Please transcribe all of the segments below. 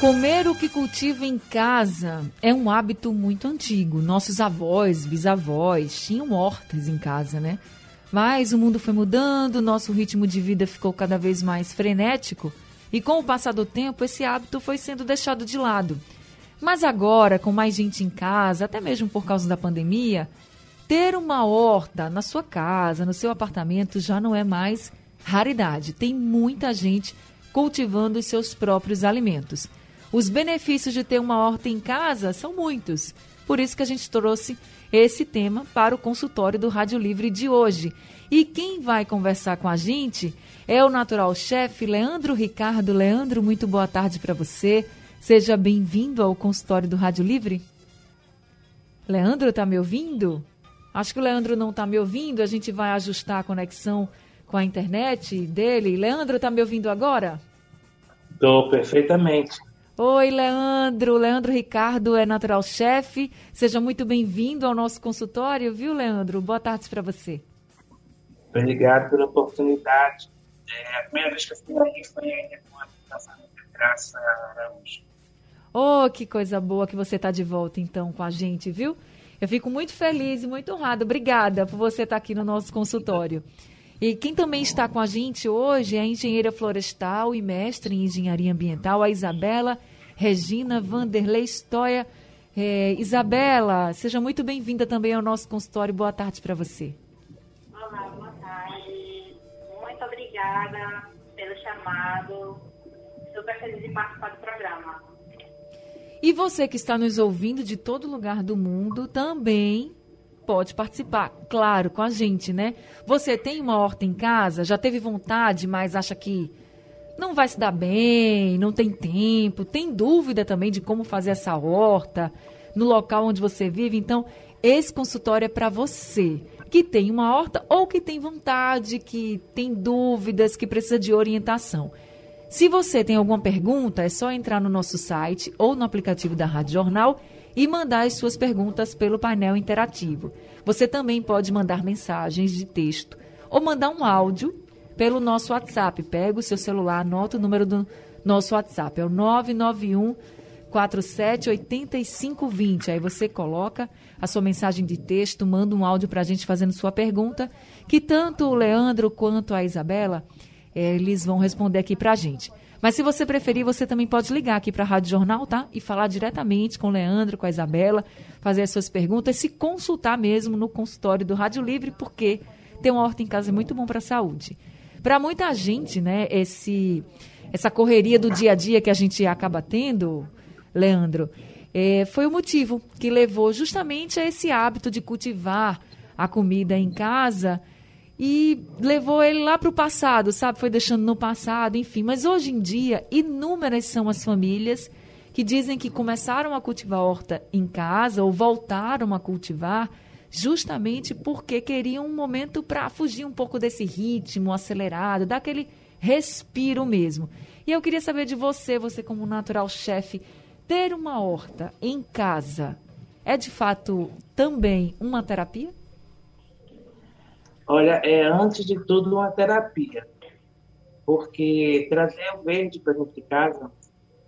Comer o que cultiva em casa é um hábito muito antigo. Nossos avós, bisavós tinham hortas em casa, né? Mas o mundo foi mudando, nosso ritmo de vida ficou cada vez mais frenético e com o passar do tempo esse hábito foi sendo deixado de lado. Mas agora, com mais gente em casa, até mesmo por causa da pandemia, ter uma horta na sua casa, no seu apartamento já não é mais raridade. Tem muita gente cultivando os seus próprios alimentos. Os benefícios de ter uma horta em casa são muitos. Por isso que a gente trouxe esse tema para o consultório do Rádio Livre de hoje. E quem vai conversar com a gente é o natural chefe Leandro Ricardo. Leandro, muito boa tarde para você. Seja bem-vindo ao consultório do Rádio Livre. Leandro, está me ouvindo? Acho que o Leandro não está me ouvindo. A gente vai ajustar a conexão com a internet dele. Leandro, está me ouvindo agora? Estou perfeitamente. Oi, Leandro. Leandro Ricardo é natural chefe. Seja muito bem-vindo ao nosso consultório, viu, Leandro? Boa tarde para você. Obrigado pela oportunidade. É, a primeira vez que eu fui aí foi ainda com a família Graça Araújo. Oh, que coisa boa que você está de volta, então, com a gente, viu? Eu fico muito feliz e muito honrada. Obrigada por você estar tá aqui no nosso consultório. E quem também está com a gente hoje é a engenheira florestal e mestre em engenharia ambiental, a Isabela Regina Vanderlei Stoia. É, Isabela, seja muito bem-vinda também ao nosso consultório. Boa tarde para você. Olá, boa tarde. Muito obrigada pelo chamado. Super feliz de participar do programa. E você que está nos ouvindo de todo lugar do mundo também pode participar, claro, com a gente, né? Você tem uma horta em casa, já teve vontade, mas acha que não vai se dar bem, não tem tempo, tem dúvida também de como fazer essa horta no local onde você vive, então esse consultório é para você que tem uma horta ou que tem vontade, que tem dúvidas, que precisa de orientação. Se você tem alguma pergunta, é só entrar no nosso site ou no aplicativo da Rádio Jornal e mandar as suas perguntas pelo painel interativo. Você também pode mandar mensagens de texto ou mandar um áudio pelo nosso WhatsApp. Pega o seu celular, anota o número do nosso WhatsApp, é o 991 478520. Aí você coloca a sua mensagem de texto, manda um áudio para a gente fazendo sua pergunta, que tanto o Leandro quanto a Isabela, eh, eles vão responder aqui para a gente. Mas se você preferir, você também pode ligar aqui para a Rádio Jornal, tá? E falar diretamente com o Leandro, com a Isabela, fazer as suas perguntas, se consultar mesmo no consultório do Rádio Livre, porque ter uma horta em casa é muito bom para a saúde. Para muita gente, né, esse, essa correria do dia a dia que a gente acaba tendo, Leandro, é, foi o motivo que levou justamente a esse hábito de cultivar a comida em casa e levou ele lá para o passado, sabe? Foi deixando no passado, enfim. Mas hoje em dia, inúmeras são as famílias que dizem que começaram a cultivar horta em casa ou voltaram a cultivar justamente porque queriam um momento para fugir um pouco desse ritmo acelerado, daquele respiro mesmo. E eu queria saber de você, você como natural chefe, ter uma horta em casa é de fato também uma terapia? Olha, é antes de tudo uma terapia, porque trazer o verde para dentro de casa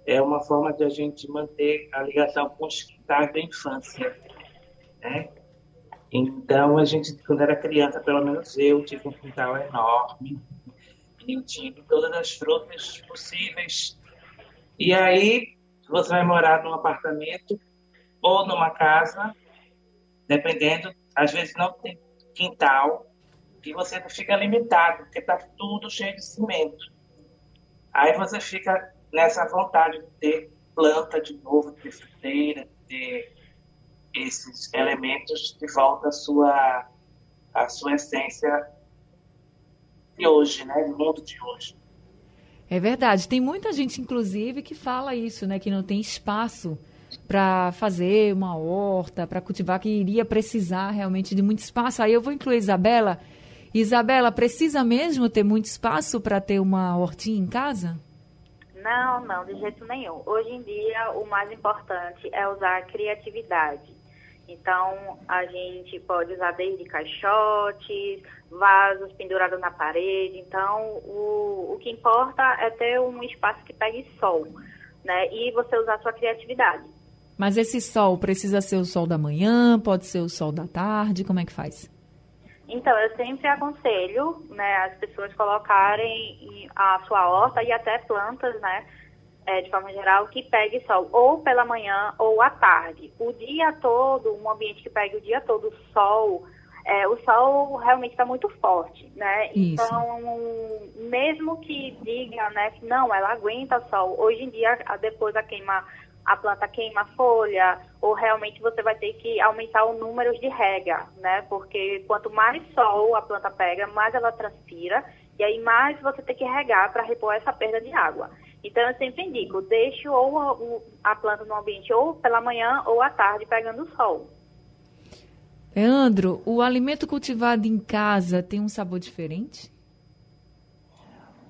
é uma forma de a gente manter a ligação com os quintais da infância, né? Então, a gente, quando era criança, pelo menos eu, tive um quintal enorme, e eu tive todas as frutas possíveis. E aí, você vai morar num apartamento ou numa casa, dependendo, às vezes não tem quintal, que você fica limitado, porque está tudo cheio de cimento. Aí você fica nessa vontade de ter planta de novo, de ter fruteira, de ter esses elementos de volta à sua, à sua essência de hoje, né? Do mundo de hoje. É verdade. Tem muita gente, inclusive, que fala isso, né? Que não tem espaço para fazer uma horta, para cultivar, que iria precisar realmente de muito espaço. Aí eu vou incluir Isabela. Isabela, precisa mesmo ter muito espaço para ter uma hortinha em casa? Não, não, de jeito nenhum. Hoje em dia, o mais importante é usar a criatividade. Então, a gente pode usar desde caixotes, vasos pendurados na parede. Então, o, o que importa é ter um espaço que pegue sol, né? E você usar a sua criatividade. Mas esse sol precisa ser o sol da manhã, pode ser o sol da tarde, como é que faz? Então, eu sempre aconselho né, as pessoas colocarem a sua horta e até plantas, né? é, de forma geral, que pegue sol ou pela manhã ou à tarde. O dia todo, um ambiente que pegue o dia todo sol, é, o sol realmente está muito forte, né? Isso. Então, mesmo que diga, né, que não, ela aguenta sol, hoje em dia, depois da queima, a planta queima a folha, ou realmente você vai ter que aumentar o número de rega, né? Porque quanto mais sol a planta pega, mais ela transpira, e aí mais você tem que regar para repor essa perda de água. Então, eu sempre indico, deixe ou a, planta no ambiente ou pela manhã ou à tarde pegando o sol. Leandro, o alimento cultivado em casa tem um sabor diferente?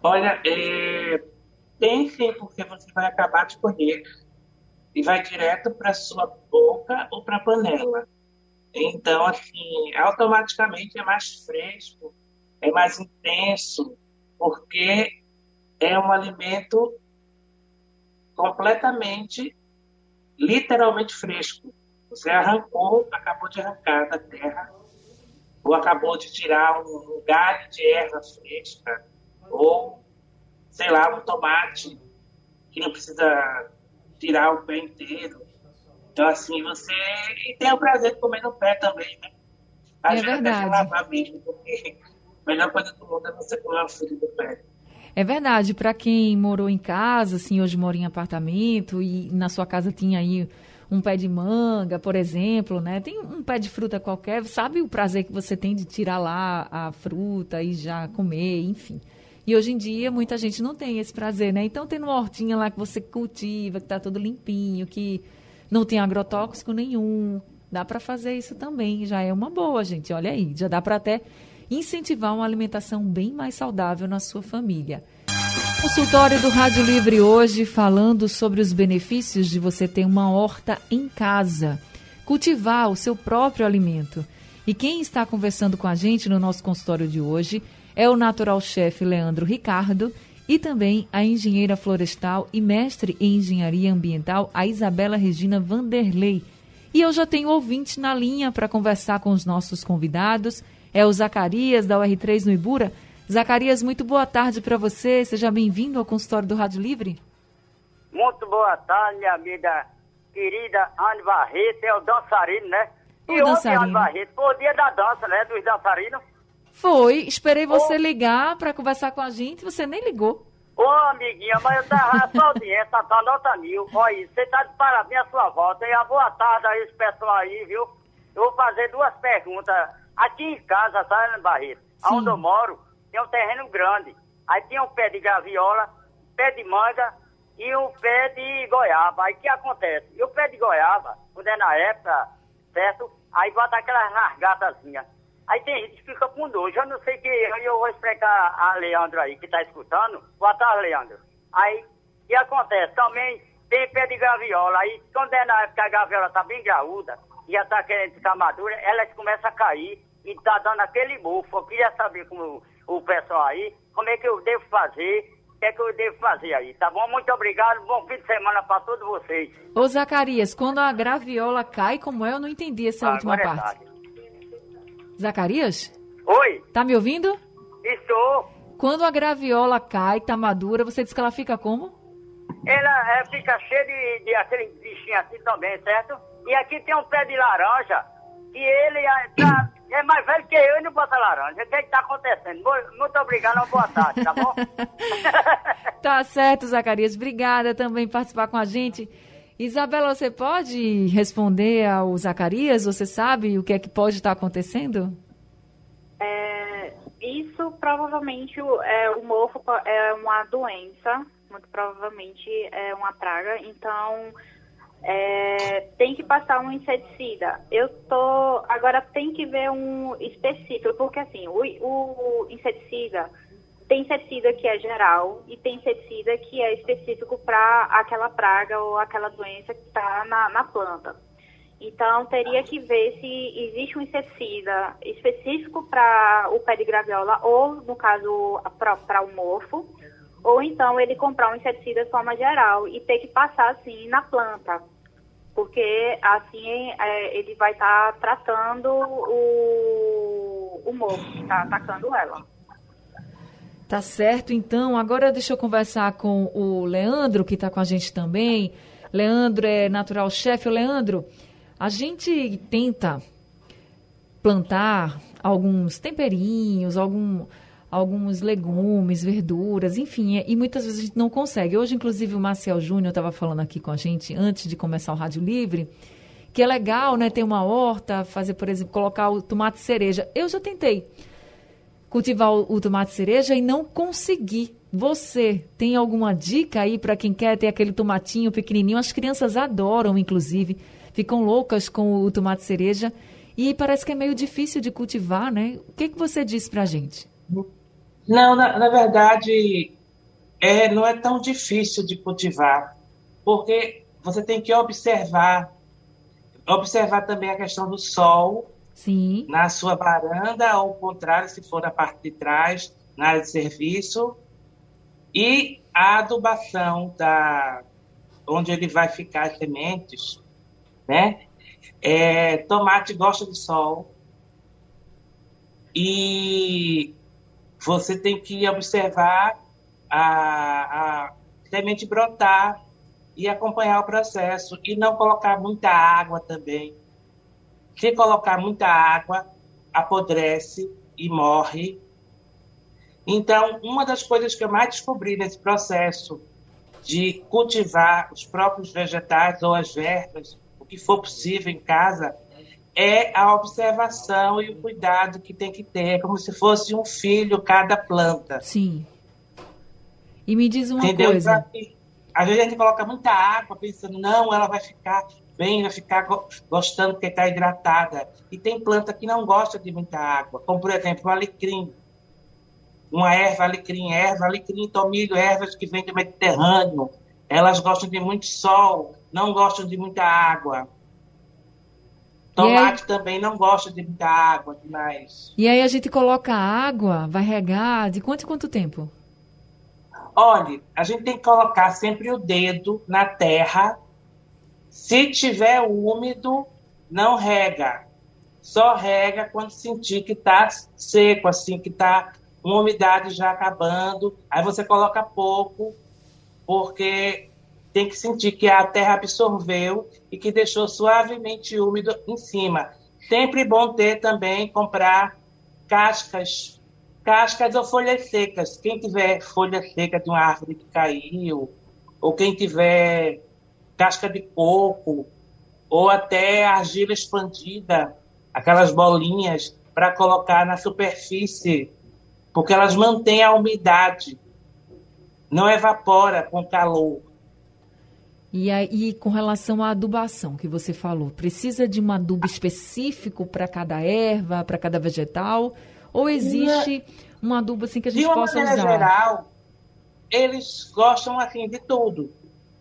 Olha, é, tem sim, porque você vai acabar de colher e vai direto para sua boca ou para a panela. Então, assim, automaticamente é mais fresco, é mais intenso, porque é um alimento completamente, literalmente fresco. Você arrancou, acabou de arrancar da terra, ou acabou de tirar um, galho de erva fresca, ou, sei lá, um tomate que não precisa tirar o pé inteiro. Então, assim, você. E tem o prazer de comer no pé também, né? A é verdade. lavar mesmo, porque a melhor coisa do mundo é você comer uma fruta do pé. É verdade, para quem morou em casa, assim, hoje mora em apartamento e na sua casa tinha aí um pé de manga, por exemplo, né? Tem um pé de fruta qualquer, sabe o prazer que você tem de tirar lá a fruta e já comer, enfim. E hoje em dia muita gente não tem esse prazer, né? Então tem uma hortinha lá que você cultiva, que tá todo limpinho, que não tem agrotóxico nenhum. Dá para fazer isso também, já é uma boa, gente. Olha aí, já dá para até incentivar uma alimentação bem mais saudável na sua família. Consultório do Rádio Livre hoje falando sobre os benefícios de você ter uma horta em casa, cultivar o seu próprio alimento. E quem está conversando com a gente no nosso consultório de hoje é o natural chefe Leandro Ricardo e também a engenheira florestal e mestre em engenharia ambiental, a Isabela Regina Vanderlei. E eu já tenho ouvinte na linha para conversar com os nossos convidados é o Zacarias, da UR3 no Ibura. Zacarias, muito boa tarde para você. Seja bem-vindo ao consultório do Rádio Livre. Muito boa tarde, minha amiga querida Anne Barreto, é o dançarino, né? O e dançarino. Anne Barreto, foi o dia da dança, né, dos dançarinos. Foi, esperei você ligar para conversar com a gente, você nem ligou. Ô, amiguinha, mas eu tava sua audiência, tá nota mil. Olha, você tá de parabéns a sua volta. E a boa tarde a esse pessoal aí, viu? Eu vou fazer duas perguntas Aqui em casa, sabe, Barreto? Sim. Onde eu moro, tem um terreno grande. Aí tem um pé de graviola, pé de manga e um pé de goiaba. Aí o que acontece? E o pé de goiaba, quando é na época, certo? Aí bota aquelas largatazinhas. Aí tem gente que fica com nojo. Eu não sei que. Eu vou explicar a Leandro aí que está escutando. Boa tarde, Leandro. Aí, o que acontece? Também tem pé de graviola. Aí, quando é na época que a graviola está bem graúda, já está querendo ficar madura, elas começam a cair e tá dando aquele bufo. Eu queria saber como o pessoal aí, como é que eu devo fazer, o que é que eu devo fazer aí, tá bom? Muito obrigado, bom fim de semana para todos vocês. Ô Zacarias, quando a graviola cai, como é? Eu não entendi essa ah, última parte. É Zacarias? Oi. Tá me ouvindo? Estou. Quando a graviola cai, tá madura, você diz que ela fica como? Ela é, fica cheia de, de aquele bichinho assim também, certo? E aqui tem um pé de laranja, que ele é, tá, é mais velho que eu e não bota laranja. O que é está acontecendo? Muito obrigado, uma boa tarde, tá bom? tá certo, Zacarias. Obrigada também por participar com a gente. Isabela, você pode responder ao Zacarias? Você sabe o que é que pode estar acontecendo? É, isso provavelmente é o mofo é uma doença, muito provavelmente é uma praga. Então é, tem que passar um inseticida. Eu tô agora tem que ver um específico, porque assim o, o inseticida tem inseticida que é geral e tem inseticida que é específico para aquela praga ou aquela doença que está na, na planta. Então, teria que ver se existe um inseticida específico para o pé de graviola ou, no caso, para o morfo, ou então ele comprar um inseticida de forma geral e ter que passar, assim, na planta, porque, assim, é, ele vai estar tá tratando o, o morfo que está atacando ela. Tá certo, então. Agora deixa eu conversar com o Leandro, que está com a gente também. Leandro é natural chefe. Leandro, a gente tenta plantar alguns temperinhos, algum, alguns legumes, verduras, enfim, e muitas vezes a gente não consegue. Hoje, inclusive, o Marcel Júnior estava falando aqui com a gente, antes de começar o Rádio Livre, que é legal, né, ter uma horta, fazer, por exemplo, colocar o tomate cereja. Eu já tentei cultivar o, tomate cereja e não consegui. Você tem alguma dica aí para quem quer ter aquele tomatinho pequenininho? As crianças adoram, inclusive ficam loucas com o tomate cereja e parece que é meio difícil de cultivar, né? O que, que você diz para a gente? Não, na, na, verdade, é, não é tão difícil de cultivar, porque você tem que observar, observar também a questão do sol Sim. na sua varanda, ao contrário, se for na parte de trás, na área de serviço, e a adubação da onde ele vai ficar as sementes, né? É, tomate gosta de sol e você tem que observar a, a semente brotar e acompanhar o processo e não colocar muita água também. Se colocar muita água, apodrece e morre. Então, uma das coisas que eu mais descobri nesse processo de cultivar os próprios vegetais ou as ervas que for possível em casa, é a observação e o cuidado que tem que ter, como se fosse um filho cada planta. Sim. E me diz uma Entendeu? coisa. Às vezes a gente coloca muita água pensando, não, ela vai ficar bem, vai ficar gostando porque está hidratada. E tem planta que não gosta de muita água, como por exemplo o alecrim. Uma erva alecrim, erva alecrim, tomilho, ervas que vêm do Mediterrâneo. Elas gostam de muito sol, não gostam de muita água. Tomate também não gosta de muita água demais. E aí a gente coloca água, vai regar, de quanto em quanto tempo? Olha, a gente tem que colocar sempre o dedo na terra. Se tiver úmido, não rega. Só rega quando sentir que está seco, assim, que está uma umidade já acabando. Aí você coloca pouco, porque tem que sentir que a terra absorveu e que deixou suavemente úmido em cima. Sempre bom ter também, comprar cascas, cascas ou folhas secas. Quem tiver folha seca de uma árvore que caiu, ou quem tiver casca de coco, ou até argila expandida, aquelas bolinhas para colocar na superfície, porque elas mantêm a umidade, não evapora com calor. E aí, com relação à adubação que você falou, precisa de um adubo específico para cada erva, para cada vegetal? Ou existe um adubo assim que a gente possa usar? De geral, eles gostam assim de tudo.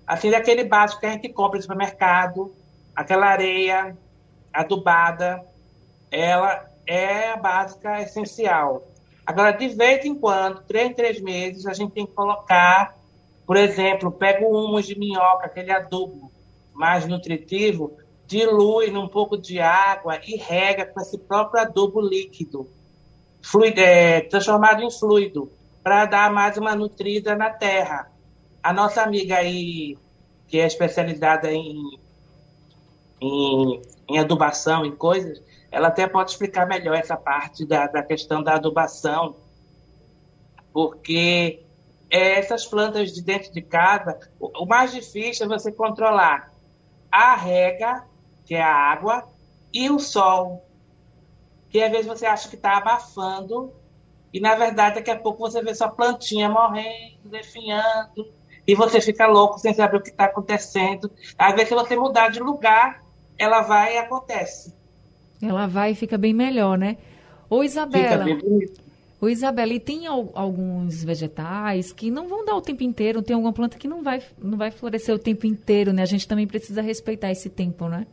Assim, daquele básico que a gente compra no supermercado, aquela areia adubada, ela é a básica essencial. Agora, de vez em quando, três em três meses, a gente tem que colocar por exemplo, pega o humus de minhoca, aquele adubo mais nutritivo, dilui num pouco de água e rega com esse próprio adubo líquido, fluido, é, transformado em fluido, para dar mais uma nutrida na terra. A nossa amiga aí, que é especializada em, em, em adubação, em coisas, ela até pode explicar melhor essa parte da, da questão da adubação, porque é, essas plantas de dentro de casa, o, o mais difícil é você controlar a rega, que é a água, e o sol, que às vezes você acha que está abafando, e na verdade daqui a pouco você vê sua plantinha morrendo, definhando, e você fica louco sem saber o que está acontecendo. Às vezes, se você mudar de lugar, ela vai e acontece. Ela vai e fica bem melhor, né? Ô, Isabela. Fica bem bonito. Ô, Isabela, e tem alguns vegetais que não vão dar o tempo inteiro, tem alguma planta que não vai, não vai florescer o tempo inteiro, né? A gente também precisa respeitar esse tempo, né?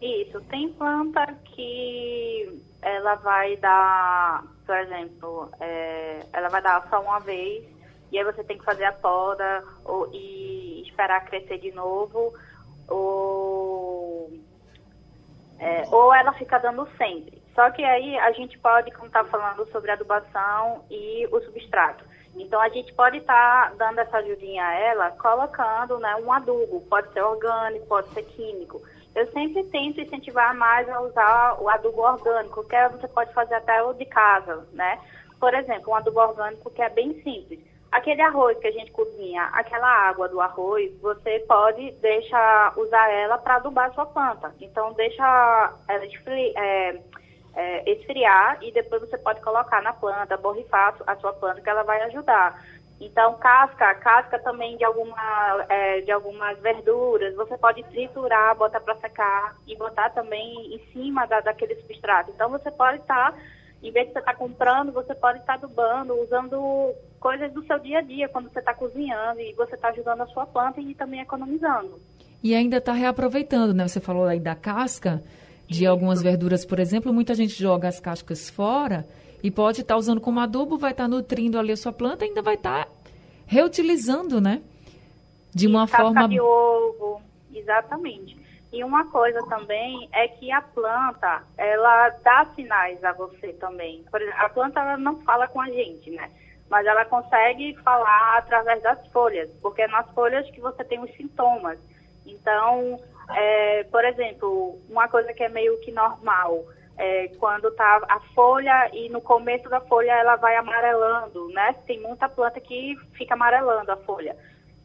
Isso, tem planta que ela vai dar, por exemplo, é, ela vai dar só uma vez, e aí você tem que fazer a poda ou, e esperar crescer de novo, ou, é, ou ela fica dando sempre. Só que aí a gente pode, como está falando sobre adubação e o substrato. Então a gente pode estar tá dando essa ajudinha a ela, colocando né, um adubo, pode ser orgânico, pode ser químico. Eu sempre tento incentivar mais a usar o adubo orgânico, que você pode fazer até o de casa, né? Por exemplo, um adubo orgânico que é bem simples. Aquele arroz que a gente cozinha, aquela água do arroz, você pode deixar usar ela para adubar sua planta. Então deixa ela esfri, é, é, esfriar e depois você pode colocar na planta, borrifar a sua planta que ela vai ajudar. Então, casca, casca também de, alguma, é, de algumas verduras, você pode triturar, botar para secar e botar também em cima da, daquele substrato. Então, você pode estar, tá, em vez de você estar tá comprando, você pode estar tá adubando, usando coisas do seu dia a dia, quando você está cozinhando, e você está ajudando a sua planta e também economizando. E ainda está reaproveitando, né? Você falou aí da casca de algumas verduras, por exemplo, muita gente joga as cascas fora e pode estar tá usando como adubo, vai estar tá nutrindo ali a sua planta e ainda vai estar tá reutilizando, né? De uma e forma. de ovo, exatamente. E uma coisa também é que a planta, ela dá sinais a você também. Por exemplo, a planta ela não fala com a gente, né? Mas ela consegue falar através das folhas, porque é nas folhas que você tem os sintomas. Então, é, por exemplo, uma coisa que é meio que normal, é, quando tá a folha e no começo da folha ela vai amarelando, né? Tem muita planta que fica amarelando a folha.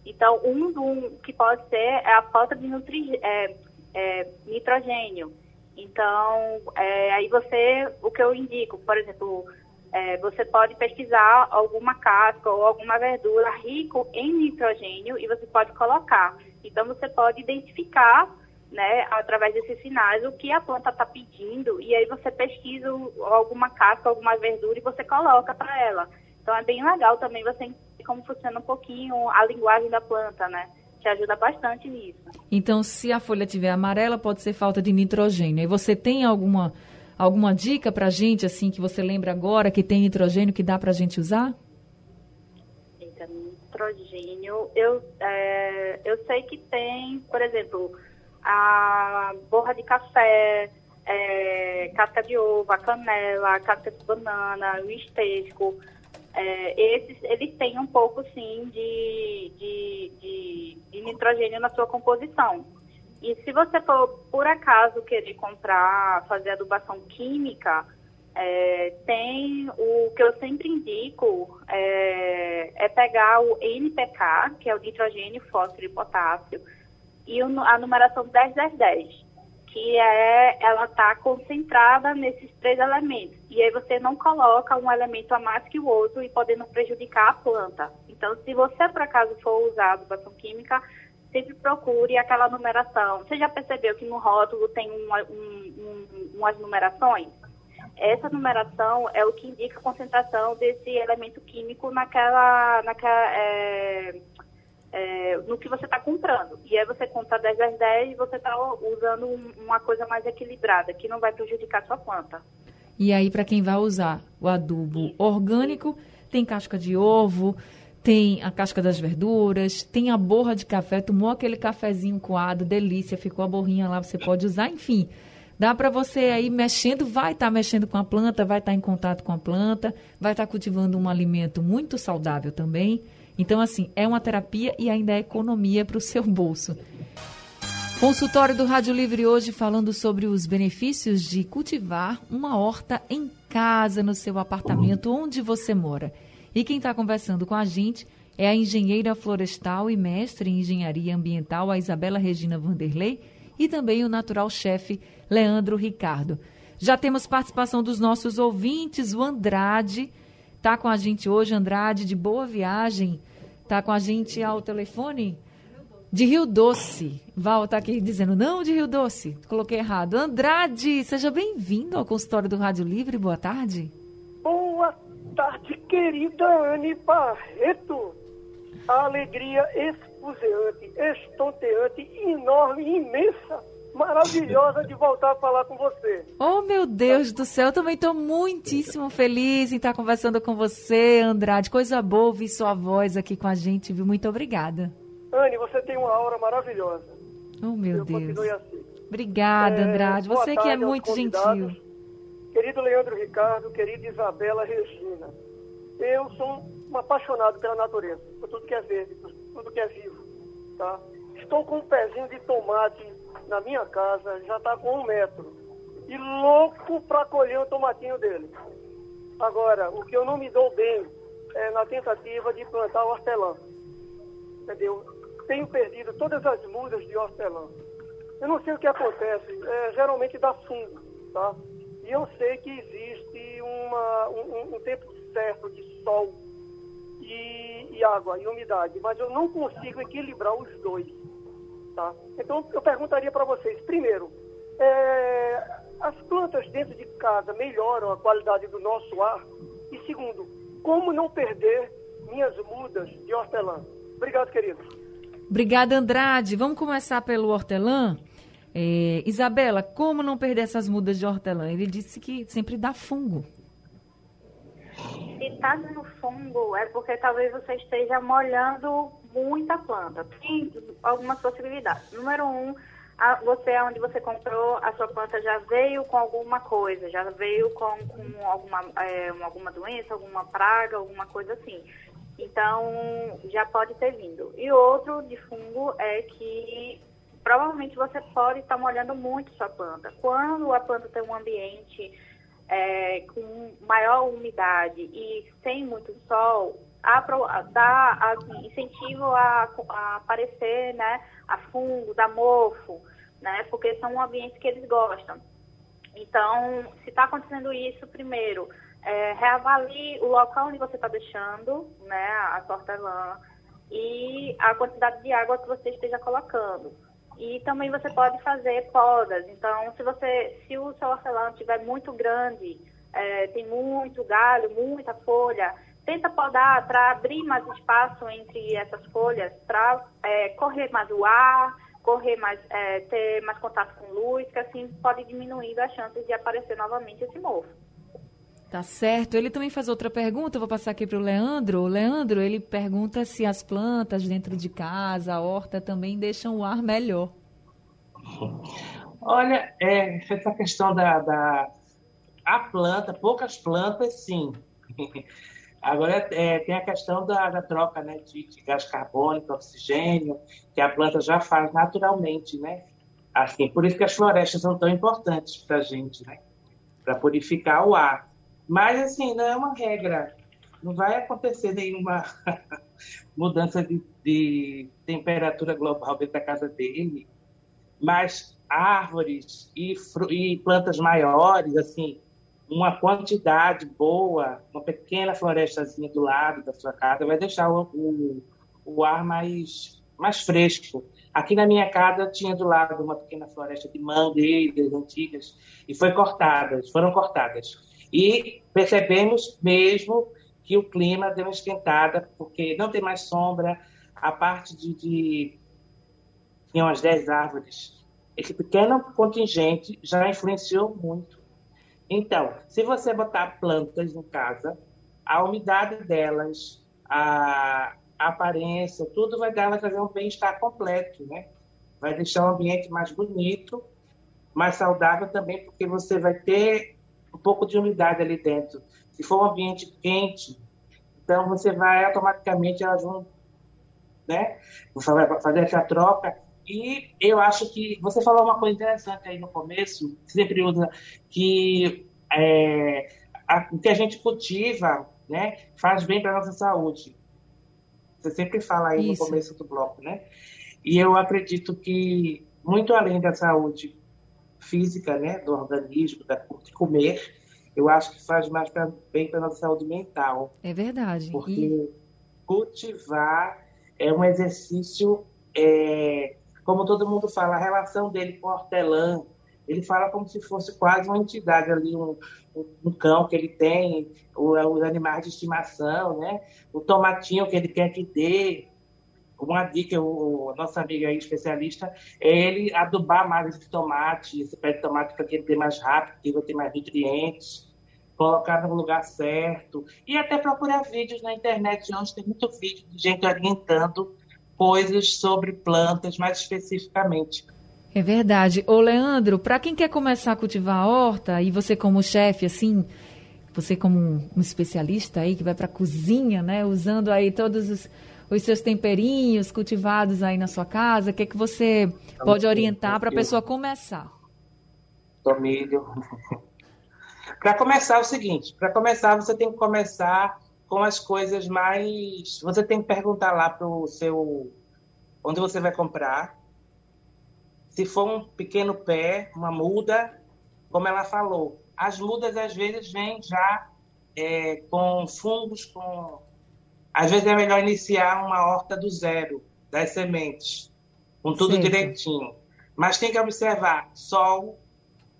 Então, um, um que pode ser é a falta de nutri, é, é, nitrogênio. Então, é, aí você, o que eu indico, por exemplo, é, você pode pesquisar alguma casca ou alguma verdura rico em nitrogênio e você pode colocar. Então, você pode identificar, né, através desses sinais, o que a planta está pedindo e aí você pesquisa alguma casca, alguma verdura e você coloca para ela. Então, é bem legal também você entender como funciona um pouquinho a linguagem da planta, né? Te ajuda bastante nisso. Então, se a folha tiver amarela, pode ser falta de nitrogênio. E você tem alguma alguma dica para gente, assim, que você lembra agora, que tem nitrogênio que dá para a gente usar? Eita, nitrogênio, eu, é, eu sei que tem, por exemplo, a borra de café, é, casca de ovo, a canela, a casca de banana, o estesco, é, esses, eles têm um pouco, sim, de, de, de, de nitrogênio na sua composição. E se você for, por acaso, querer comprar, fazer adubação química, é, tem o que eu sempre indico é, é, pegar o NPK, que é o nitrogênio, fósforo e potássio, e o, a numeração 10, 10, 10, que é, ela está concentrada nesses três elementos. E aí você não coloca um elemento a mais que o outro e podendo prejudicar a planta. Então, se você, por acaso, for usar adubação química, sempre procure aquela numeração. Você já percebeu que no rótulo tem uma, um, um, umas numerações? Essa numeração é o que indica a concentração desse elemento químico naquela, naquela é, é, no que você está comprando. E aí você compra 10 10 10 e você está usando uma coisa mais equilibrada, que não vai prejudicar sua planta. E aí, para quem vai usar o adubo orgânico, tem casca de ovo, tem a casca das verduras, tem a borra de café, tomou aquele cafezinho coado, delícia, ficou a borrinha lá, você pode usar, enfim. Dá para você aí mexendo, vai estar tá mexendo com a planta, vai estar tá em contato com a planta, vai estar tá cultivando um alimento muito saudável também. Então, assim, é uma terapia e ainda é economia para o seu bolso. Consultório do Rádio Livre hoje falando sobre os benefícios de cultivar uma horta em casa, no seu apartamento, onde você mora. E quem está conversando com a gente é a engenheira florestal e mestre em engenharia ambiental, a Isabela Regina Vanderlei, e também o natural-chefe Leandro Ricardo. Já temos participação dos nossos ouvintes, o Andrade está com a gente hoje. Andrade, de boa viagem Tá com a gente ao telefone? De Rio Doce. Val tá aqui dizendo, não de Rio Doce. Coloquei errado. Andrade, seja bem-vindo ao consultório do Rádio Livre. Boa tarde. Boa tarde, querida Anne Barreto. A alegria esfuziante, estonteante, enorme, imensa maravilhosa de voltar a falar com você. Oh, meu Deus do céu, eu também estou muitíssimo feliz em estar conversando com você, Andrade. Coisa boa ouvir sua voz aqui com a gente, viu? Muito obrigada. Anne, você tem uma aura maravilhosa. Oh, meu eu Deus. Assim. Obrigada, é, Andrade. Você que é muito gentil. Querido Leandro Ricardo, querida Isabela Regina, eu sou um apaixonado pela natureza, por tudo que é verde, por tudo que é vivo. Tá? Estou com um pezinho de tomate na minha casa já está com um metro. E louco para colher o tomatinho dele. Agora, o que eu não me dou bem é na tentativa de plantar hortelã. Entendeu? Tenho perdido todas as mudas de hortelã. Eu não sei o que acontece. É, geralmente dá fungo, tá? E eu sei que existe uma, um, um tempo certo de sol e, e água e umidade, mas eu não consigo equilibrar os dois. Tá? Então, eu perguntaria para vocês, primeiro, é, as plantas dentro de casa melhoram a qualidade do nosso ar? E segundo, como não perder minhas mudas de hortelã? Obrigado, querido. Obrigada, Andrade. Vamos começar pelo hortelã? É, Isabela, como não perder essas mudas de hortelã? Ele disse que sempre dá fungo. Se está no fungo, é porque talvez você esteja molhando muita planta. Tem algumas possibilidades. Número um, a, você onde você comprou, a sua planta já veio com alguma coisa, já veio com, com alguma, é, alguma doença, alguma praga, alguma coisa assim. Então, já pode ter vindo. E outro de fungo é que provavelmente você pode estar molhando muito sua planta. Quando a planta tem um ambiente é, com maior umidade e sem muito sol, dá assim, incentivo a, a aparecer né, a fungo, da mofo, né, porque são ambientes que eles gostam. Então, se está acontecendo isso, primeiro, é, reavalie o local onde você está deixando né, a hortelã e a quantidade de água que você esteja colocando. E também você pode fazer podas. Então, se você, se o seu hortelã estiver muito grande, é, tem muito galho, muita folha, tenta podar para abrir mais espaço entre essas folhas, para é, correr mais o ar, correr mais, é, ter mais contato com luz, que assim pode diminuir as chances de aparecer novamente esse mofo. Tá certo. Ele também faz outra pergunta, eu vou passar aqui para o Leandro. O Leandro, ele pergunta se as plantas dentro de casa, a horta, também deixam o ar melhor. Olha, é, essa questão da, da a planta, poucas plantas, sim. Agora é, tem a questão da, da troca né, de, de, gás carbônico, oxigênio, que a planta já faz naturalmente, né? Assim, por isso que as florestas são tão importantes para a gente, né? Para purificar o ar. Mas, assim, não é uma regra. Não vai acontecer nenhuma mudança de, de temperatura global dentro da casa dele. Mas árvores e, e plantas maiores, assim, uma quantidade boa, uma pequena florestazinha do lado da sua casa, vai deixar o, o, o ar mais, mais fresco. Aqui na minha casa tinha do lado uma pequena floresta de mangueiras antigas e foi cortadas, foram cortadas. E percebemos mesmo que o clima deu uma esquentada, porque não tem mais sombra, a parte de, de tinha umas 10 árvores. Esse pequeno contingente já influenciou muito então, se você botar plantas em casa, a umidade delas, a, aparência, tudo vai dar, vai trazer um bem-estar completo, né? Vai deixar o ambiente mais bonito, mais saudável também, porque você vai ter um pouco de umidade ali dentro. Se for um ambiente quente, então você vai automaticamente, elas vão né, fazer essa troca e eu acho que você falou uma coisa interessante aí no começo, sempre usa que é, a, o que a gente cultiva né, faz bem para a nossa saúde. Você sempre fala aí Isso. no começo do bloco, né? E eu acredito que, muito além da saúde física, né, do organismo, da, de comer, eu acho que faz mais pra, bem para a nossa saúde mental. É verdade. Porque. E cultivar é um exercício, é, como todo mundo fala, a relação dele com o hortelã, ele fala como se fosse quase uma entidade ali, um, um cão que ele tem, os animais de estimação, né? O tomatinho que ele quer que dê. Uma dica, o, a nossa amiga aí, especialista, é ele adubar mais esse tomate, esse pé de tomate para que ele dê mais rápido, que ele vai ter mais nutrientes colocar no lugar certo e até procurar vídeos na internet. Hoje tem muito vídeo de gente orientando coisas sobre plantas mais especificamente. É verdade. Ô, Leandro, para quem quer começar a cultivar a horta, e você como chefe, assim, você como um especialista aí que vai para a cozinha, né, usando aí todos os, os, seus temperinhos cultivados aí na sua casa, o que, é que você pode orientar para a pessoa começar? Tomilho. para começar é o seguinte, para começar você tem que começar com as coisas mais, você tem que perguntar lá para o seu onde você vai comprar se for um pequeno pé, uma muda, como ela falou, as mudas às vezes vêm já é, com fungos, com. Às vezes é melhor iniciar uma horta do zero, das sementes, com tudo certo. direitinho. Mas tem que observar sol.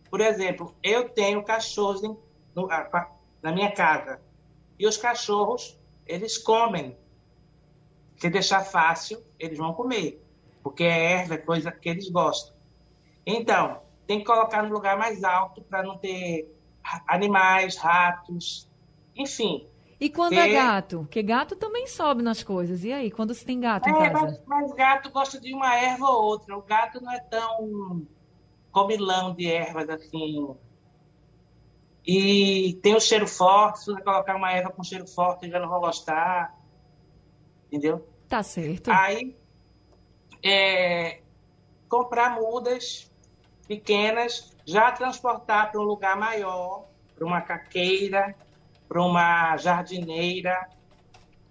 Por exemplo, eu tenho cachorros em, no, na minha casa. E os cachorros, eles comem. Se deixar fácil, eles vão comer porque é erva, é coisa que eles gostam. Então, tem que colocar no lugar mais alto para não ter animais, ratos, enfim. E quando ter... é gato? Porque gato também sobe nas coisas. E aí, quando você tem gato é, em casa? Mas, mas gato gosta de uma erva ou outra. O gato não é tão comilão de ervas assim. E tem o cheiro forte, se você colocar uma erva com cheiro forte, já não vão gostar. Entendeu? Tá certo. Aí é, comprar mudas pequenas, já transportar para um lugar maior, para uma caqueira, para uma jardineira,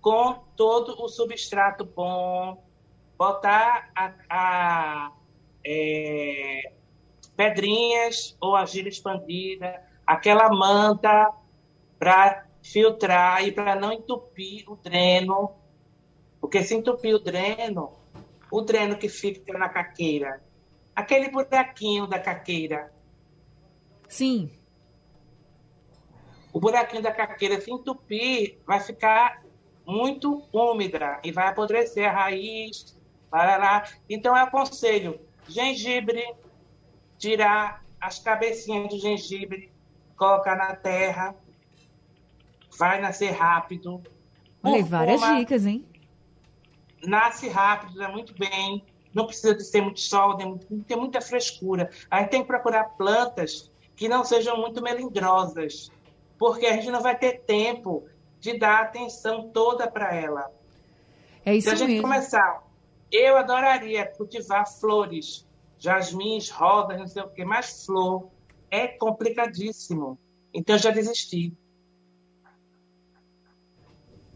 com todo o substrato bom, botar a, a é, pedrinhas ou argila expandida, aquela manta para filtrar e para não entupir o dreno, porque se entupir o dreno, o dreno que fica na caqueira, aquele buraquinho da caqueira. Sim. O buraquinho da caqueira se entupir, vai ficar muito úmida e vai apodrecer a raiz. Parará. Então, eu aconselho gengibre, tirar as cabecinhas do gengibre, colocar na terra, vai nascer rápido. Olha, várias dicas, hein? nasce rápido, dá muito bem, não precisa de ter muito sol, tem, tem muita frescura. A gente tem que procurar plantas que não sejam muito melindrosas, porque a gente não vai ter tempo de dar atenção toda para ela. É isso Se a gente mesmo. começar, eu adoraria cultivar flores, jasmins, rosas, não sei o que, mas flor é complicadíssimo. Então já desisti.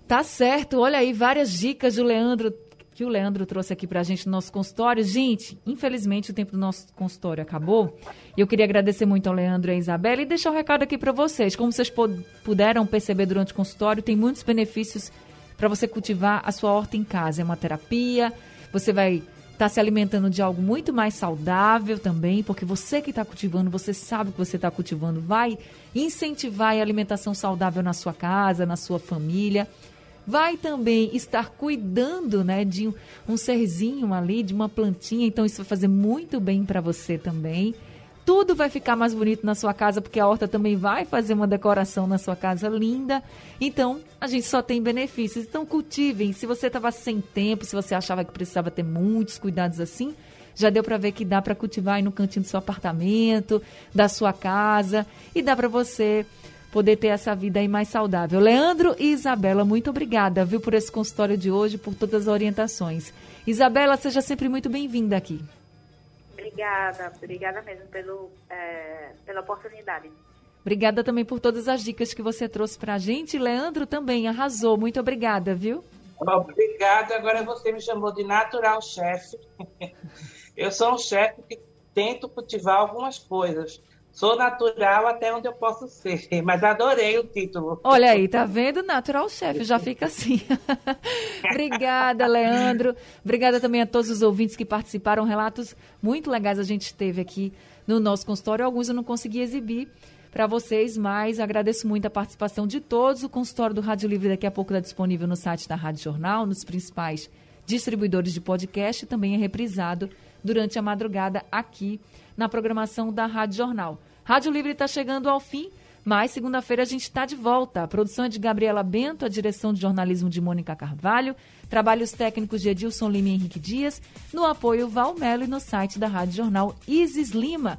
Tá certo. Olha aí várias dicas do Leandro que o Leandro trouxe aqui para a gente no nosso consultório. Gente, infelizmente o tempo do nosso consultório acabou. Eu queria agradecer muito ao Leandro e à Isabela e deixar um recado aqui para vocês. Como vocês puderam perceber durante o consultório, tem muitos benefícios para você cultivar a sua horta em casa. É uma terapia, você vai estar tá se alimentando de algo muito mais saudável também, porque você que está cultivando, você sabe que você está cultivando, vai incentivar a alimentação saudável na sua casa, na sua família vai também estar cuidando, né, de um, um serzinho ali, de uma plantinha, então isso vai fazer muito bem para você também. Tudo vai ficar mais bonito na sua casa, porque a horta também vai fazer uma decoração na sua casa linda. Então, a gente só tem benefícios. Então, cultivem. Se você estava sem tempo, se você achava que precisava ter muitos cuidados assim, já deu para ver que dá para cultivar aí no cantinho do seu apartamento, da sua casa, e dá para você poder ter essa vida aí mais saudável. Leandro e Isabela, muito obrigada, viu, por esse consultório de hoje, por todas as orientações. Isabela, seja sempre muito bem-vinda aqui. Obrigada, obrigada mesmo pelo, é, pela oportunidade. Obrigada também por todas as dicas que você trouxe para a gente. Leandro também arrasou. Muito obrigada, viu? Obrigada. Agora você me chamou de natural chefe. Eu sou um chefe que tento cultivar algumas coisas Sou natural até onde eu posso ser, mas adorei o título. Olha aí, tá vendo? Natural Chef, já fica assim. Obrigada, Leandro. Obrigada também a todos os ouvintes que participaram. Relatos muito legais a gente teve aqui no nosso consultório. Alguns eu não consegui exibir para vocês, mas agradeço muito a participação de todos. O consultório do Rádio Livre daqui a pouco está disponível no site da Rádio Jornal, nos principais distribuidores de podcast e também é reprisado durante a madrugada aqui na programação da Rádio Jornal. Rádio Livre está chegando ao fim, mas segunda-feira a gente está de volta. A produção é de Gabriela Bento, a direção de jornalismo de Mônica Carvalho, trabalhos técnicos de Edilson Lima e Henrique Dias, no apoio Valmelo e no site da Rádio Jornal Isis Lima.